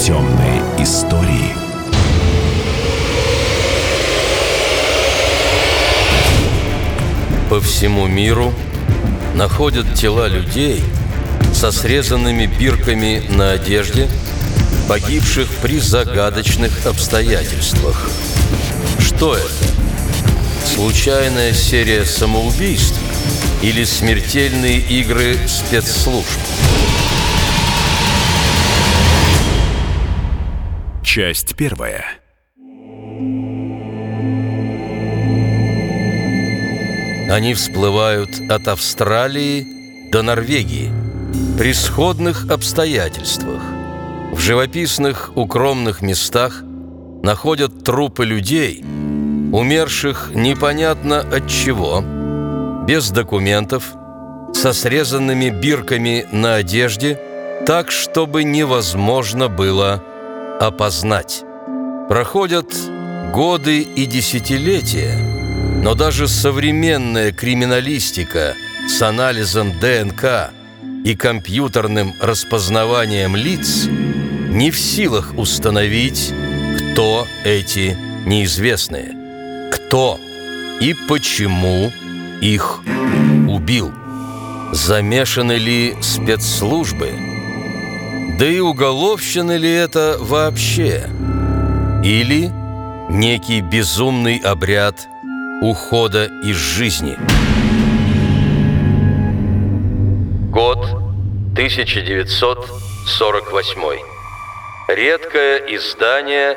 Темные истории. По всему миру находят тела людей со срезанными бирками на одежде, погибших при загадочных обстоятельствах. Что это? Случайная серия самоубийств или смертельные игры спецслужб? Часть первая. Они всплывают от Австралии до Норвегии при сходных обстоятельствах. В живописных укромных местах находят трупы людей, умерших непонятно от чего, без документов, со срезанными бирками на одежде, так, чтобы невозможно было опознать. Проходят годы и десятилетия, но даже современная криминалистика с анализом ДНК и компьютерным распознаванием лиц не в силах установить, кто эти неизвестные, кто и почему их убил. Замешаны ли спецслужбы? Да и уголовщина ли это вообще? Или некий безумный обряд ухода из жизни? Год 1948. Редкое издание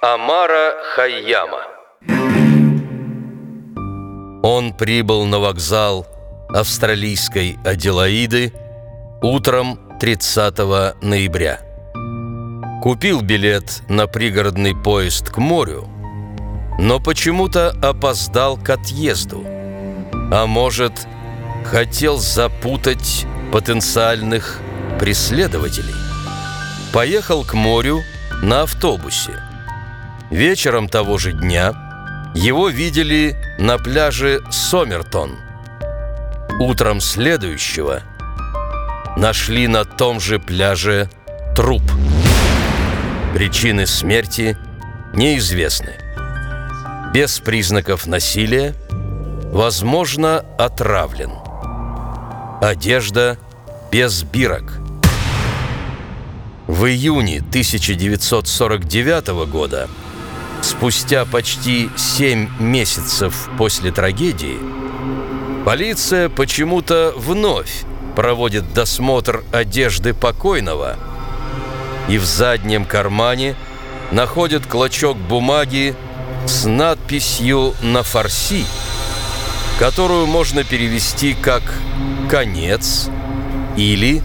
Амара Хайяма. Он прибыл на вокзал австралийской Аделаиды утром 30 ноября. Купил билет на пригородный поезд к морю, но почему-то опоздал к отъезду. А может, хотел запутать потенциальных преследователей. Поехал к морю на автобусе. Вечером того же дня его видели на пляже Сомертон. Утром следующего нашли на том же пляже труп. Причины смерти неизвестны. Без признаков насилия, возможно, отравлен. Одежда без бирок. В июне 1949 года Спустя почти семь месяцев после трагедии полиция почему-то вновь проводит досмотр одежды покойного и в заднем кармане находит клочок бумаги с надписью на фарси, которую можно перевести как «конец» или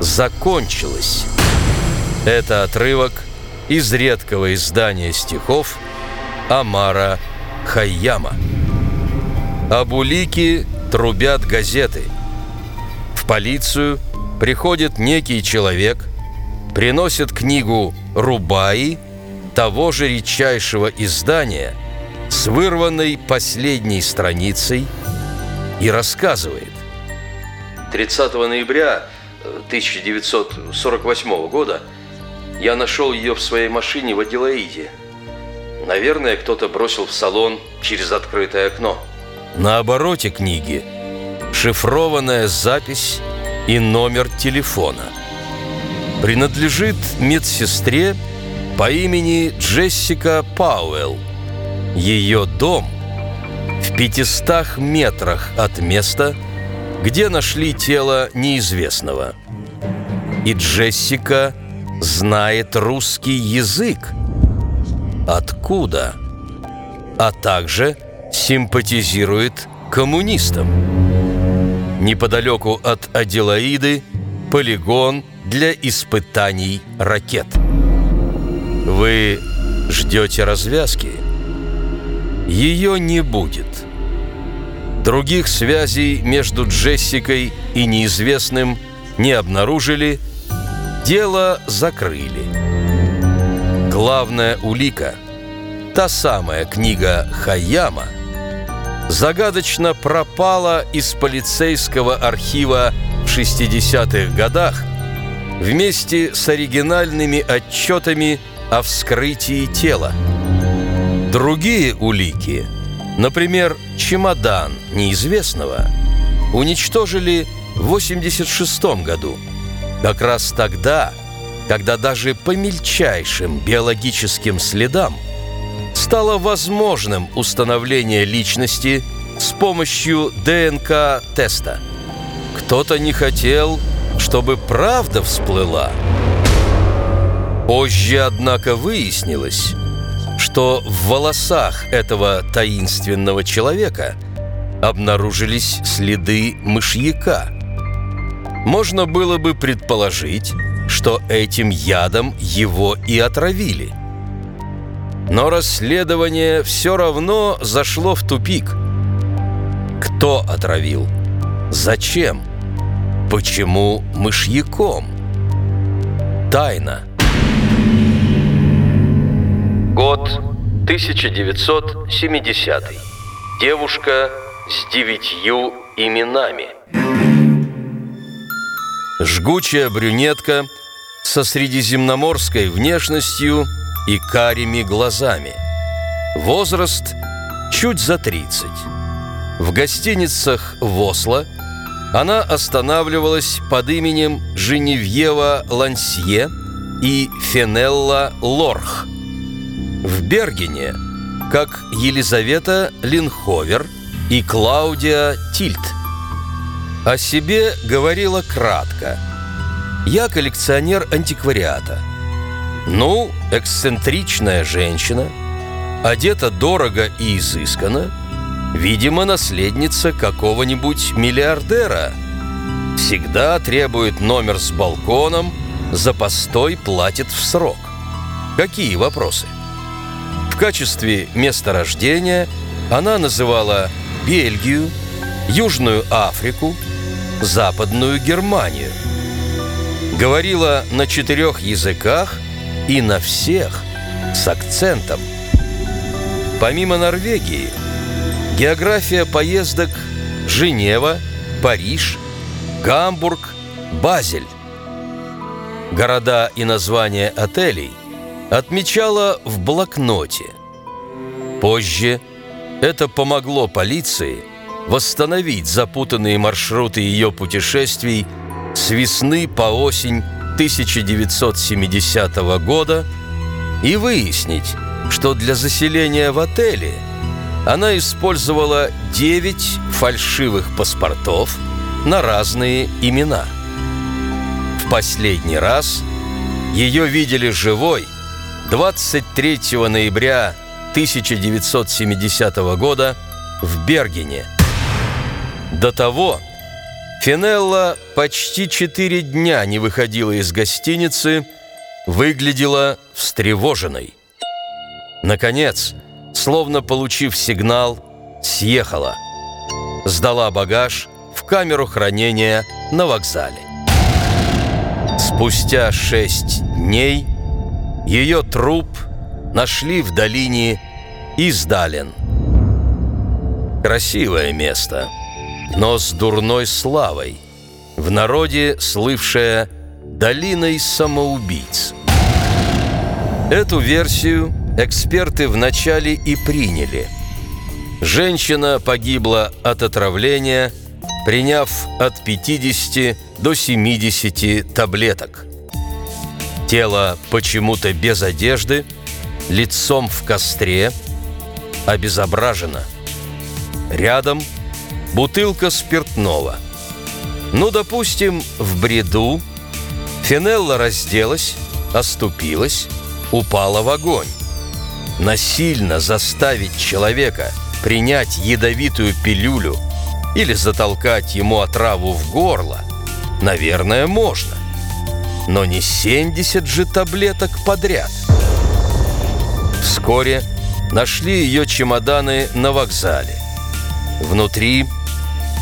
«закончилось». Это отрывок – из редкого издания стихов Амара Хайяма. Об улике трубят газеты. Полицию приходит некий человек, приносит книгу «Рубаи» того же редчайшего издания с вырванной последней страницей и рассказывает. 30 ноября 1948 года – я нашел ее в своей машине в Аделаиде. Наверное, кто-то бросил в салон через открытое окно. На обороте книги шифрованная запись и номер телефона. Принадлежит медсестре по имени Джессика Пауэлл. Ее дом в 500 метрах от места, где нашли тело неизвестного. И Джессика – знает русский язык. Откуда? А также симпатизирует коммунистам. Неподалеку от Аделаиды полигон для испытаний ракет. Вы ждете развязки? Ее не будет. Других связей между Джессикой и неизвестным не обнаружили – Дело закрыли. Главная улика, та самая книга Хаяма, загадочно пропала из полицейского архива в 60-х годах вместе с оригинальными отчетами о вскрытии тела. Другие улики, например, чемодан неизвестного, уничтожили в 86 году, как раз тогда, когда даже по мельчайшим биологическим следам стало возможным установление личности с помощью ДНК-теста. Кто-то не хотел, чтобы правда всплыла. Позже, однако, выяснилось, что в волосах этого таинственного человека обнаружились следы мышьяка. Можно было бы предположить, что этим ядом его и отравили. Но расследование все равно зашло в тупик. Кто отравил? Зачем? Почему мышьяком? Тайна. Год 1970. Девушка с девятью именами. Жгучая брюнетка со средиземноморской внешностью и карими глазами. Возраст чуть за 30. В гостиницах в Осло она останавливалась под именем Женевьева Лансье и Фенелла Лорх. В Бергене, как Елизавета Линховер и Клаудия Тильт. О себе говорила кратко. «Я коллекционер антиквариата». Ну, эксцентричная женщина, одета дорого и изысканно, видимо, наследница какого-нибудь миллиардера. Всегда требует номер с балконом, за постой платит в срок. Какие вопросы? В качестве места рождения она называла Бельгию, Южную Африку, Западную Германию. Говорила на четырех языках и на всех с акцентом. Помимо Норвегии, география поездок Женева, Париж, Гамбург, Базель. Города и названия отелей отмечала в блокноте. Позже это помогло полиции восстановить запутанные маршруты ее путешествий с весны по осень 1970 года и выяснить, что для заселения в отеле она использовала 9 фальшивых паспортов на разные имена. В последний раз ее видели живой 23 ноября 1970 года в Бергене. До того Финелла почти четыре дня не выходила из гостиницы, выглядела встревоженной. Наконец, словно получив сигнал, съехала. Сдала багаж в камеру хранения на вокзале. Спустя шесть дней ее труп нашли в долине Издален. Красивое место – но с дурной славой, в народе слывшая «долиной самоубийц». Эту версию эксперты вначале и приняли. Женщина погибла от отравления, приняв от 50 до 70 таблеток. Тело почему-то без одежды, лицом в костре, обезображено. Рядом – бутылка спиртного. Ну, допустим, в бреду Финелла разделась, оступилась, упала в огонь. Насильно заставить человека принять ядовитую пилюлю или затолкать ему отраву в горло, наверное, можно. Но не 70 же таблеток подряд. Вскоре нашли ее чемоданы на вокзале. Внутри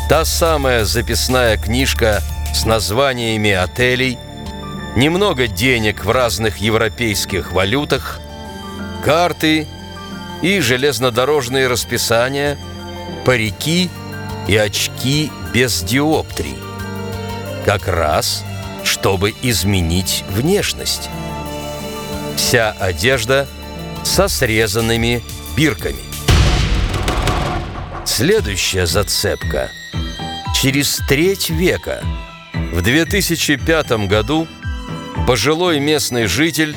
Та самая записная книжка с названиями отелей, немного денег в разных европейских валютах, карты и железнодорожные расписания, парики и очки без диоптрий. Как раз чтобы изменить внешность. Вся одежда со срезанными бирками. Следующая зацепка. Через треть века, в 2005 году, пожилой местный житель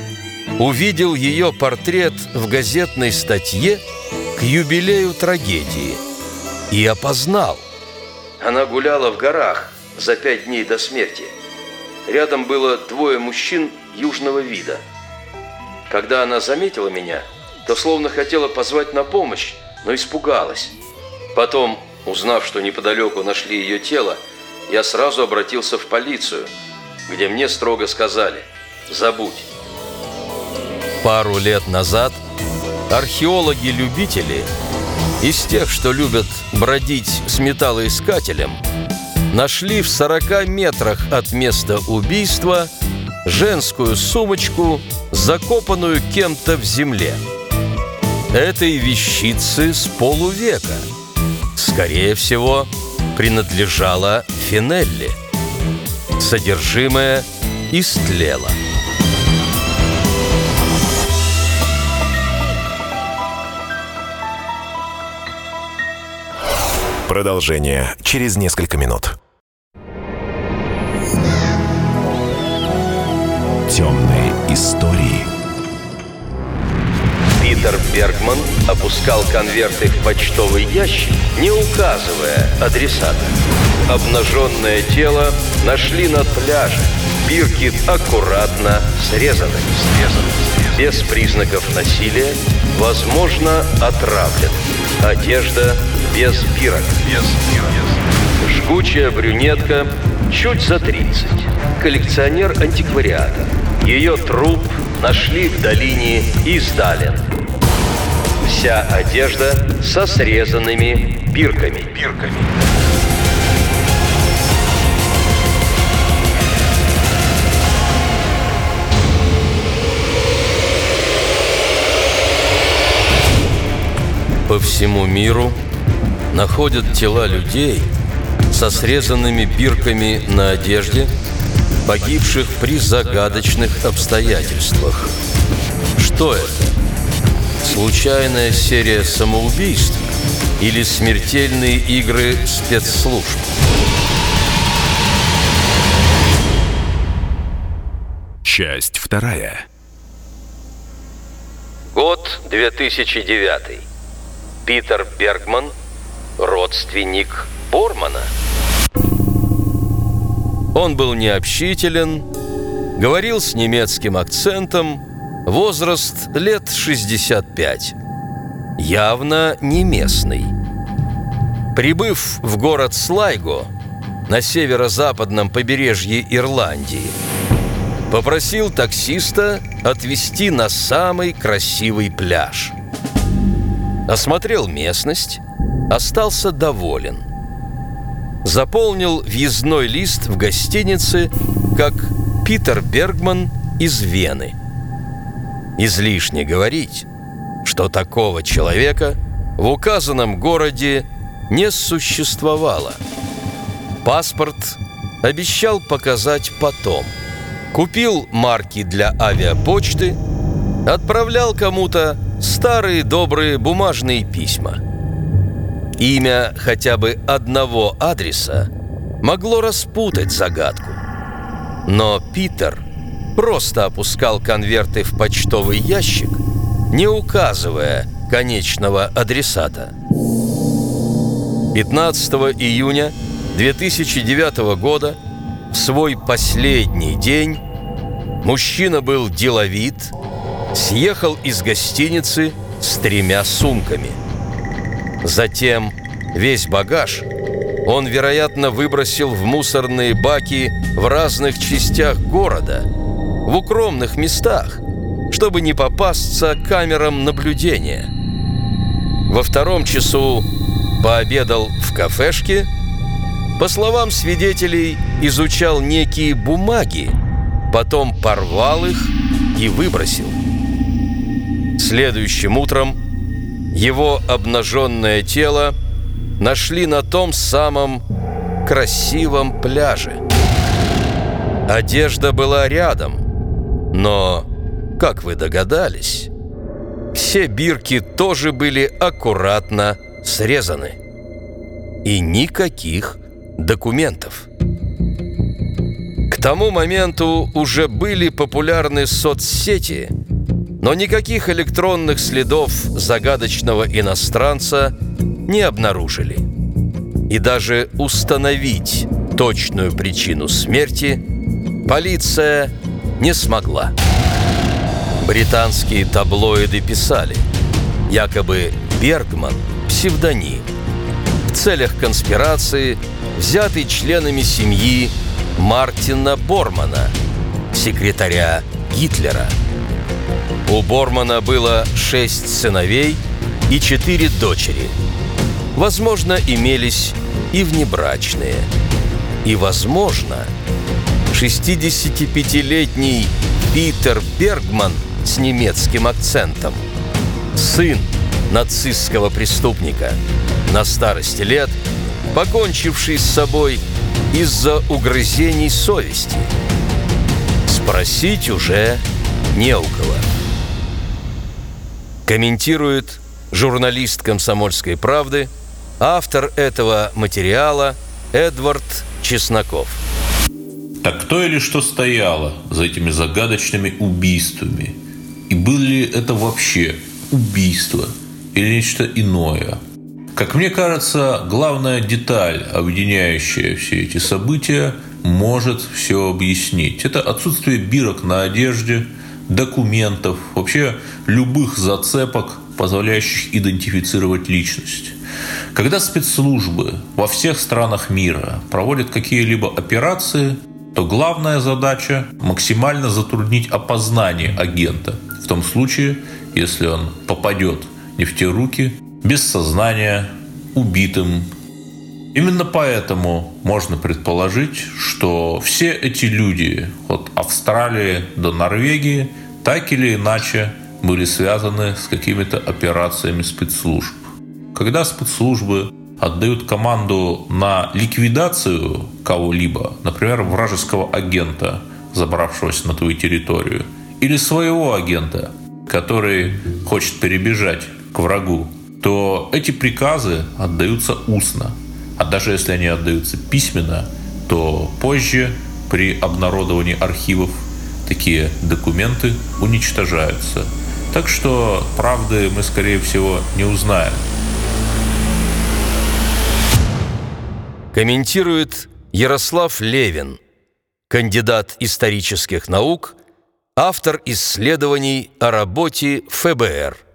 увидел ее портрет в газетной статье к юбилею трагедии и опознал. Она гуляла в горах за пять дней до смерти. Рядом было двое мужчин южного вида. Когда она заметила меня, то словно хотела позвать на помощь, но испугалась. Потом, узнав, что неподалеку нашли ее тело, я сразу обратился в полицию, где мне строго сказали «забудь». Пару лет назад археологи-любители из тех, что любят бродить с металлоискателем, нашли в 40 метрах от места убийства женскую сумочку, закопанную кем-то в земле. Этой вещицы с полувека. Скорее всего, принадлежала Финелли. Содержимое истлело. Продолжение через несколько минут. Темные истории. Питер Бергман опускал конверты в почтовый ящик, не указывая адресата. Обнаженное тело нашли на пляже. Бирки аккуратно срезаны. срезаны. Без признаков насилия, возможно, отравлен. Одежда без бирок. Без бирок. Жгучая брюнетка, чуть за 30. Коллекционер антиквариата. Ее труп нашли в долине Издален. Вся одежда со срезанными бирками. бирками. По всему миру находят тела людей со срезанными бирками на одежде, погибших при загадочных обстоятельствах. Что это? Случайная серия самоубийств или смертельные игры спецслужб? Часть вторая. Год 2009. Питер Бергман, родственник Бормана. Он был необщителен, говорил с немецким акцентом, возраст лет 65. Явно не местный. Прибыв в город Слайго на северо-западном побережье Ирландии, попросил таксиста отвезти на самый красивый пляж – осмотрел местность, остался доволен. Заполнил въездной лист в гостинице как Питер Бергман из Вены. Излишне говорить, что такого человека в указанном городе не существовало. Паспорт обещал показать потом. Купил марки для авиапочты, отправлял кому-то Старые добрые бумажные письма. Имя хотя бы одного адреса могло распутать загадку. Но Питер просто опускал конверты в почтовый ящик, не указывая конечного адресата. 15 июня 2009 года, в свой последний день, мужчина был деловит, съехал из гостиницы с тремя сумками. Затем весь багаж он, вероятно, выбросил в мусорные баки в разных частях города, в укромных местах, чтобы не попасться камерам наблюдения. Во втором часу пообедал в кафешке, по словам свидетелей, изучал некие бумаги, потом порвал их и выбросил. Следующим утром его обнаженное тело нашли на том самом красивом пляже. Одежда была рядом, но, как вы догадались, все бирки тоже были аккуратно срезаны. И никаких документов. К тому моменту уже были популярны соцсети, но никаких электронных следов загадочного иностранца не обнаружили. И даже установить точную причину смерти полиция не смогла. Британские таблоиды писали, якобы Бергман – псевдоним. В целях конспирации взятый членами семьи Мартина Бормана, секретаря Гитлера. У Бормана было шесть сыновей и четыре дочери. Возможно, имелись и внебрачные. И, возможно, 65-летний Питер Бергман с немецким акцентом, сын нацистского преступника, на старости лет покончивший с собой из-за угрызений совести. Спросить уже не у кого. Комментирует журналист «Комсомольской правды», автор этого материала Эдвард Чесноков. Так кто или что стояло за этими загадочными убийствами? И было ли это вообще убийство или нечто иное? Как мне кажется, главная деталь, объединяющая все эти события, может все объяснить. Это отсутствие бирок на одежде, документов, вообще любых зацепок, позволяющих идентифицировать личность. Когда спецслужбы во всех странах мира проводят какие-либо операции, то главная задача – максимально затруднить опознание агента, в том случае, если он попадет не в те руки, без сознания, убитым. Именно поэтому можно предположить, что все эти люди от Австралии до Норвегии так или иначе были связаны с какими-то операциями спецслужб. Когда спецслужбы отдают команду на ликвидацию кого-либо, например, вражеского агента, забравшегося на твою территорию, или своего агента, который хочет перебежать к врагу, то эти приказы отдаются устно. А даже если они отдаются письменно, то позже при обнародовании архивов такие документы уничтожаются. Так что правды мы, скорее всего, не узнаем. Комментирует Ярослав Левин, кандидат исторических наук, автор исследований о работе ФБР –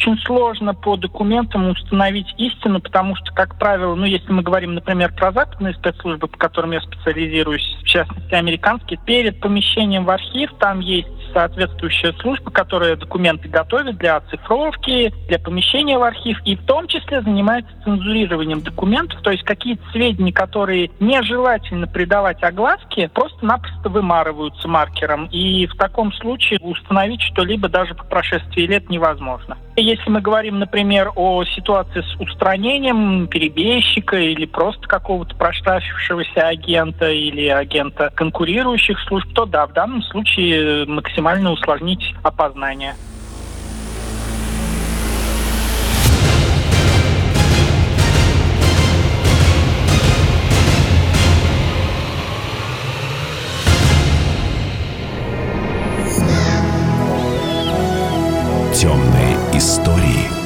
очень сложно по документам установить истину, потому что, как правило, ну, если мы говорим, например, про западные спецслужбы, по которым я специализируюсь, в частности, американские, перед помещением в архив там есть соответствующая служба, которая документы готовит для оцифровки, для помещения в архив, и в том числе занимается цензурированием документов, то есть какие-то сведения, которые нежелательно придавать огласке, просто-напросто вымарываются маркером, и в таком случае установить что-либо даже по прошествии лет невозможно. Если мы говорим, например, о ситуации с устранением перебежчика или просто какого-то проштрафившегося агента или агента конкурирующих служб, то да, в данном случае максимально усложнить опознание. Темные истории.